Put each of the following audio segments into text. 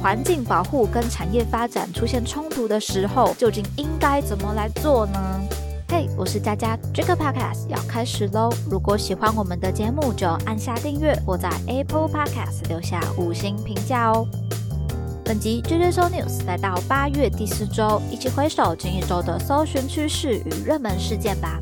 环境保护跟产业发展出现冲突的时候，究竟应该怎么来做呢？嘿，我是佳佳这个 Podcast 要开始喽！如果喜欢我们的节目，就按下订阅或在 Apple Podcast 留下五星评价哦。本集 j j s o News 来到八月第四周，一起回首近一周的搜寻趋势与热门事件吧。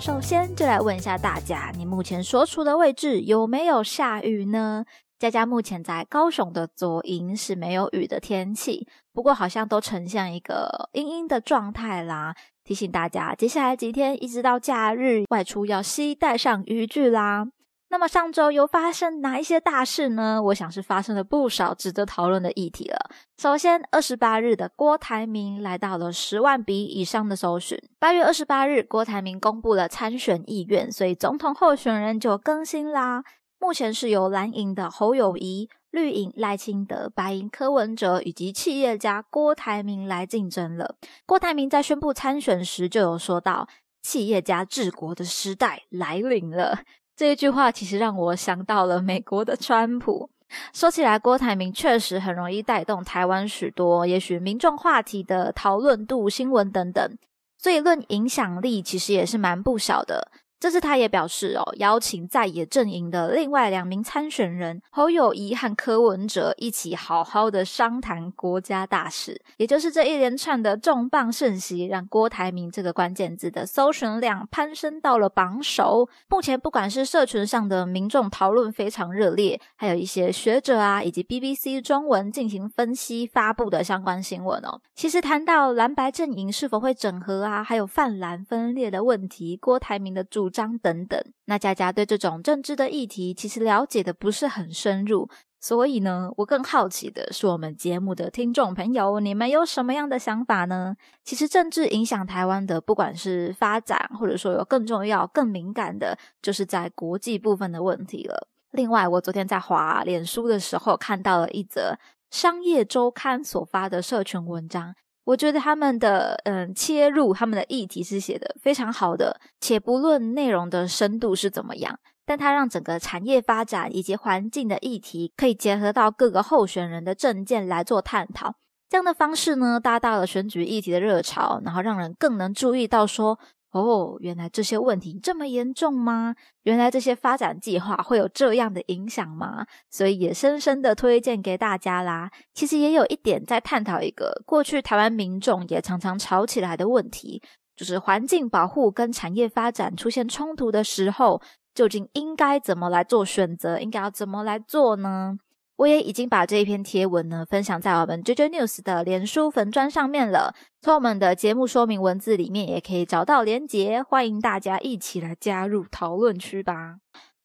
首先，就来问一下大家，你目前所处的位置有没有下雨呢？佳佳目前在高雄的左营是没有雨的天气，不过好像都呈现一个阴阴的状态啦。提醒大家，接下来几天一直到假日外出要携带上雨具啦。那么上周又发生哪一些大事呢？我想是发生了不少值得讨论的议题了。首先，二十八日的郭台铭来到了十万笔以上的搜寻。八月二十八日，郭台铭公布了参选意愿，所以总统候选人就更新啦。目前是由蓝营的侯友谊、绿营赖清德、白营柯文哲以及企业家郭台铭来竞争了。郭台铭在宣布参选时就有说到：“企业家治国的时代来临了。”这一句话其实让我想到了美国的川普。说起来，郭台铭确实很容易带动台湾许多也许民众话题的讨论度、新闻等等，所以论影响力其实也是蛮不小的。这次他也表示哦，邀请在野阵营的另外两名参选人侯友谊和柯文哲一起好好的商谈国家大事。也就是这一连串的重磅盛席，让郭台铭这个关键字的搜寻量攀升到了榜首。目前不管是社群上的民众讨论非常热烈，还有一些学者啊，以及 BBC 中文进行分析发布的相关新闻哦。其实谈到蓝白阵营是否会整合啊，还有泛蓝分裂的问题，郭台铭的主。章等等，那佳佳对这种政治的议题其实了解的不是很深入，所以呢，我更好奇的是我们节目的听众朋友，你们有什么样的想法呢？其实政治影响台湾的，不管是发展，或者说有更重要、更敏感的，就是在国际部分的问题了。另外，我昨天在华脸书的时候看到了一则商业周刊所发的社群文章。我觉得他们的嗯切入他们的议题是写的非常好的，且不论内容的深度是怎么样，但它让整个产业发展以及环境的议题可以结合到各个候选人的政见来做探讨。这样的方式呢，搭到了选举议题的热潮，然后让人更能注意到说。哦，原来这些问题这么严重吗？原来这些发展计划会有这样的影响吗？所以也深深的推荐给大家啦。其实也有一点在探讨一个过去台湾民众也常常吵起来的问题，就是环境保护跟产业发展出现冲突的时候，究竟应该怎么来做选择？应该要怎么来做呢？我也已经把这一篇贴文呢分享在我们 JJ News 的连书粉砖上面了，从我们的节目说明文字里面也可以找到连结，欢迎大家一起来加入讨论区吧。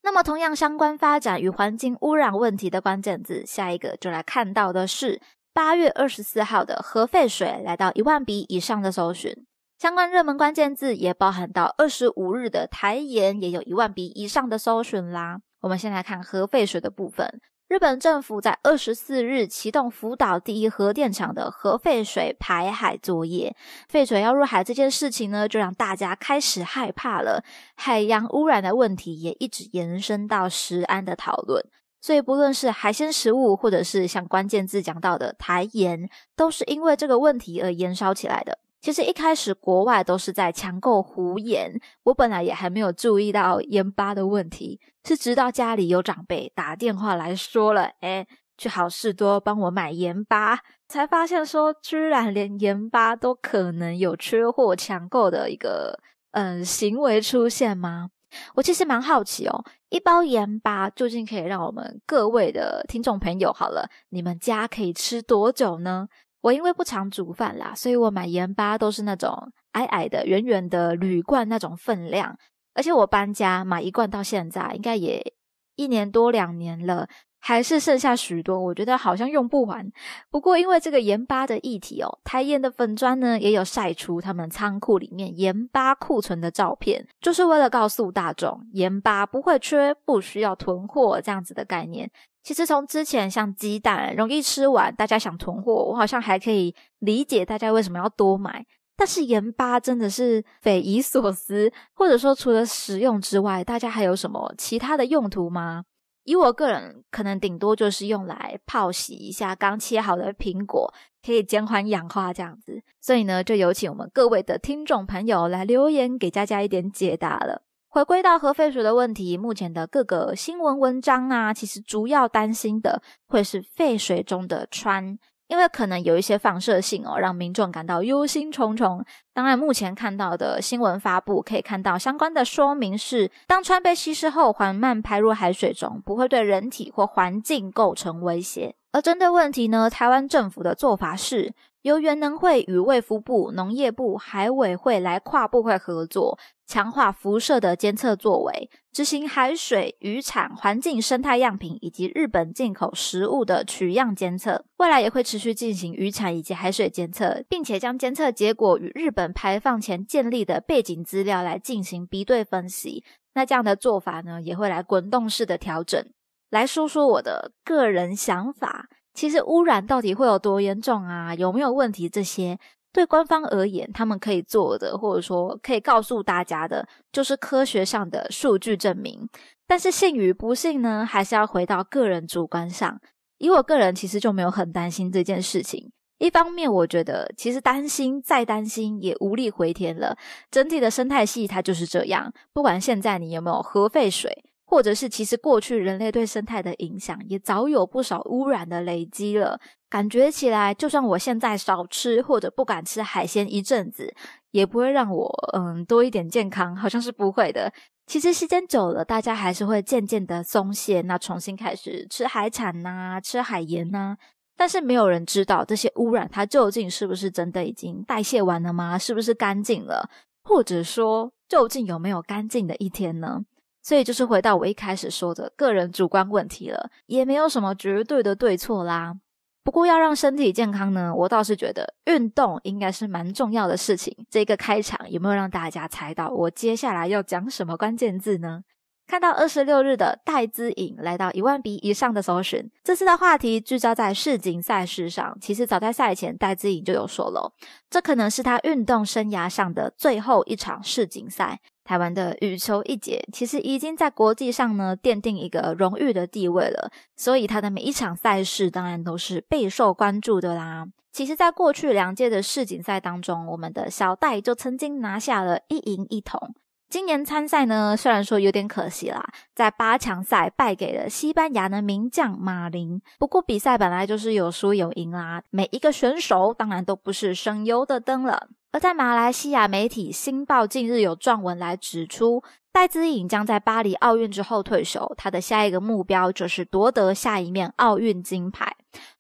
那么，同样相关发展与环境污染问题的关键字，下一个就来看到的是八月二十四号的核废水来到一万笔以上的搜寻，相关热门关键字也包含到二十五日的台盐也有一万笔以上的搜寻啦。我们先来看核废水的部分。日本政府在二十四日启动福岛第一核电厂的核废水排海作业，废水要入海这件事情呢，就让大家开始害怕了。海洋污染的问题也一直延伸到食安的讨论，所以不论是海鲜食物，或者是像关键字讲到的台盐，都是因为这个问题而燃烧起来的。其实一开始国外都是在抢购胡盐，我本来也还没有注意到盐巴的问题，是直到家里有长辈打电话来说了，哎，去好事多帮我买盐巴，才发现说居然连盐巴都可能有缺货抢购的一个嗯行为出现吗？我其实蛮好奇哦，一包盐巴究竟可以让我们各位的听众朋友好了，你们家可以吃多久呢？我因为不常煮饭啦，所以我买盐巴都是那种矮矮的、圆圆的铝罐那种分量。而且我搬家买一罐到现在，应该也一年多两年了，还是剩下许多，我觉得好像用不完。不过因为这个盐巴的议题哦，台盐的粉砖呢也有晒出他们仓库里面盐巴库存的照片，就是为了告诉大众盐巴不会缺，不需要囤货这样子的概念。其实从之前像鸡蛋容易吃完，大家想囤货，我好像还可以理解大家为什么要多买。但是盐巴真的是匪夷所思，或者说除了食用之外，大家还有什么其他的用途吗？以我个人，可能顶多就是用来泡洗一下刚切好的苹果，可以减缓氧化这样子。所以呢，就有请我们各位的听众朋友来留言，给佳佳一点解答了。回归到核废水的问题，目前的各个新闻文章啊，其实主要担心的会是废水中的氚。因为可能有一些放射性哦，让民众感到忧心忡忡。当然，目前看到的新闻发布可以看到相关的说明是：当川被稀释后，缓慢排入海水中，不会对人体或环境构成威胁。而针对问题呢，台湾政府的做法是。由原能会与卫福部、农业部、海委会来跨部会合作，强化辐射的监测作为，执行海水、渔产、环境生态样品以及日本进口食物的取样监测。未来也会持续进行渔产以及海水监测，并且将监测结果与日本排放前建立的背景资料来进行比对分析。那这样的做法呢，也会来滚动式的调整。来说说我的个人想法。其实污染到底会有多严重啊？有没有问题？这些对官方而言，他们可以做的，或者说可以告诉大家的，就是科学上的数据证明。但是信与不信呢，还是要回到个人主观上。以我个人，其实就没有很担心这件事情。一方面，我觉得其实担心再担心也无力回天了。整体的生态系它就是这样，不管现在你有没有核废水。或者是，其实过去人类对生态的影响也早有不少污染的累积了。感觉起来，就算我现在少吃或者不敢吃海鲜一阵子，也不会让我嗯多一点健康，好像是不会的。其实时间久了，大家还是会渐渐的松懈，那重新开始吃海产呐，吃海盐呐。但是没有人知道这些污染它究竟是不是真的已经代谢完了吗？是不是干净了？或者说，究竟有没有干净的一天呢？所以就是回到我一开始说的个人主观问题了，也没有什么绝对的对错啦。不过要让身体健康呢，我倒是觉得运动应该是蛮重要的事情。这个开场有没有让大家猜到我接下来要讲什么关键字呢？看到二十六日的戴资颖来到一万笔以上的搜寻，这次的话题聚焦在世锦赛事上。其实早在赛前，戴资颖就有说了，这可能是他运动生涯上的最后一场世锦赛。台湾的羽球一姐其实已经在国际上呢奠定一个荣誉的地位了，所以她的每一场赛事当然都是备受关注的啦。其实，在过去两届的世锦赛当中，我们的小戴就曾经拿下了一银一铜。今年参赛呢，虽然说有点可惜啦，在八强赛败给了西班牙的名将马林。不过比赛本来就是有输有赢啦，每一个选手当然都不是省油的灯了。而在马来西亚媒体《新报》近日有撰文来指出，戴资颖将在巴黎奥运之后退休，他的下一个目标就是夺得下一面奥运金牌。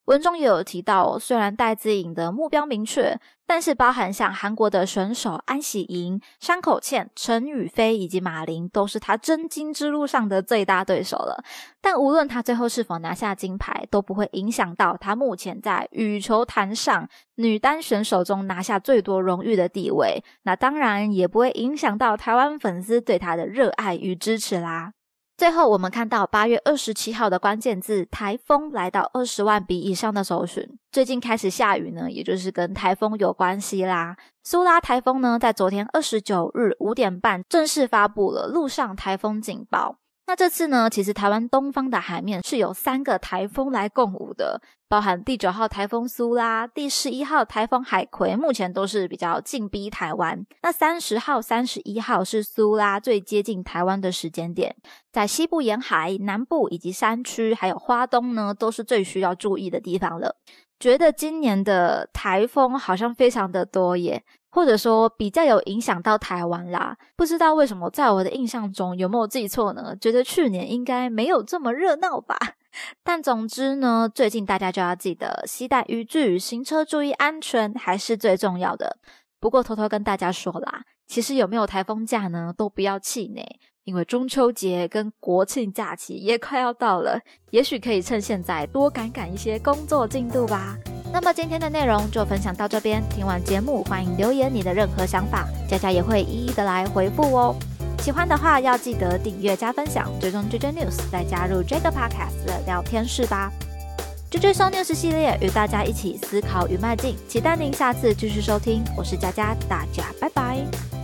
文中也有提到，虽然戴资颖的目标明确，但是包含像韩国的选手安喜莹、山口茜、陈雨菲以及马林，都是他争金之路上的最大对手了。但无论他最后是否拿下金牌，都不会影响到他目前在羽球坛上女单选手中拿下最多荣誉的地位。那当然也不会影响到台湾粉丝对他的热爱与支持啦。最后，我们看到八月二十七号的关键字“台风”来到二十万笔以上的搜寻。最近开始下雨呢，也就是跟台风有关系啦。苏拉台风呢，在昨天二十九日五点半正式发布了陆上台风警报。那这次呢，其实台湾东方的海面是有三个台风来共舞的，包含第九号台风苏拉、第十一号台风海葵，目前都是比较近逼台湾。那三十号、三十一号是苏拉最接近台湾的时间点，在西部沿海、南部以及山区，还有花东呢，都是最需要注意的地方了。觉得今年的台风好像非常的多耶。或者说比较有影响到台湾啦，不知道为什么在我的印象中有没有记错呢？觉得去年应该没有这么热闹吧。但总之呢，最近大家就要记得携带雨具，行车注意安全还是最重要的。不过偷偷跟大家说啦，其实有没有台风假呢，都不要气馁，因为中秋节跟国庆假期也快要到了，也许可以趁现在多赶赶一些工作进度吧。那么今天的内容就分享到这边。听完节目，欢迎留言你的任何想法，佳佳也会一一的来回复哦。喜欢的话要记得订阅加分享，追踪 JJ News，再加入追个 Podcast 的聊天室吧。JJ So News 系列与大家一起思考与迈进，期待您下次继续收听。我是佳佳，大家拜拜。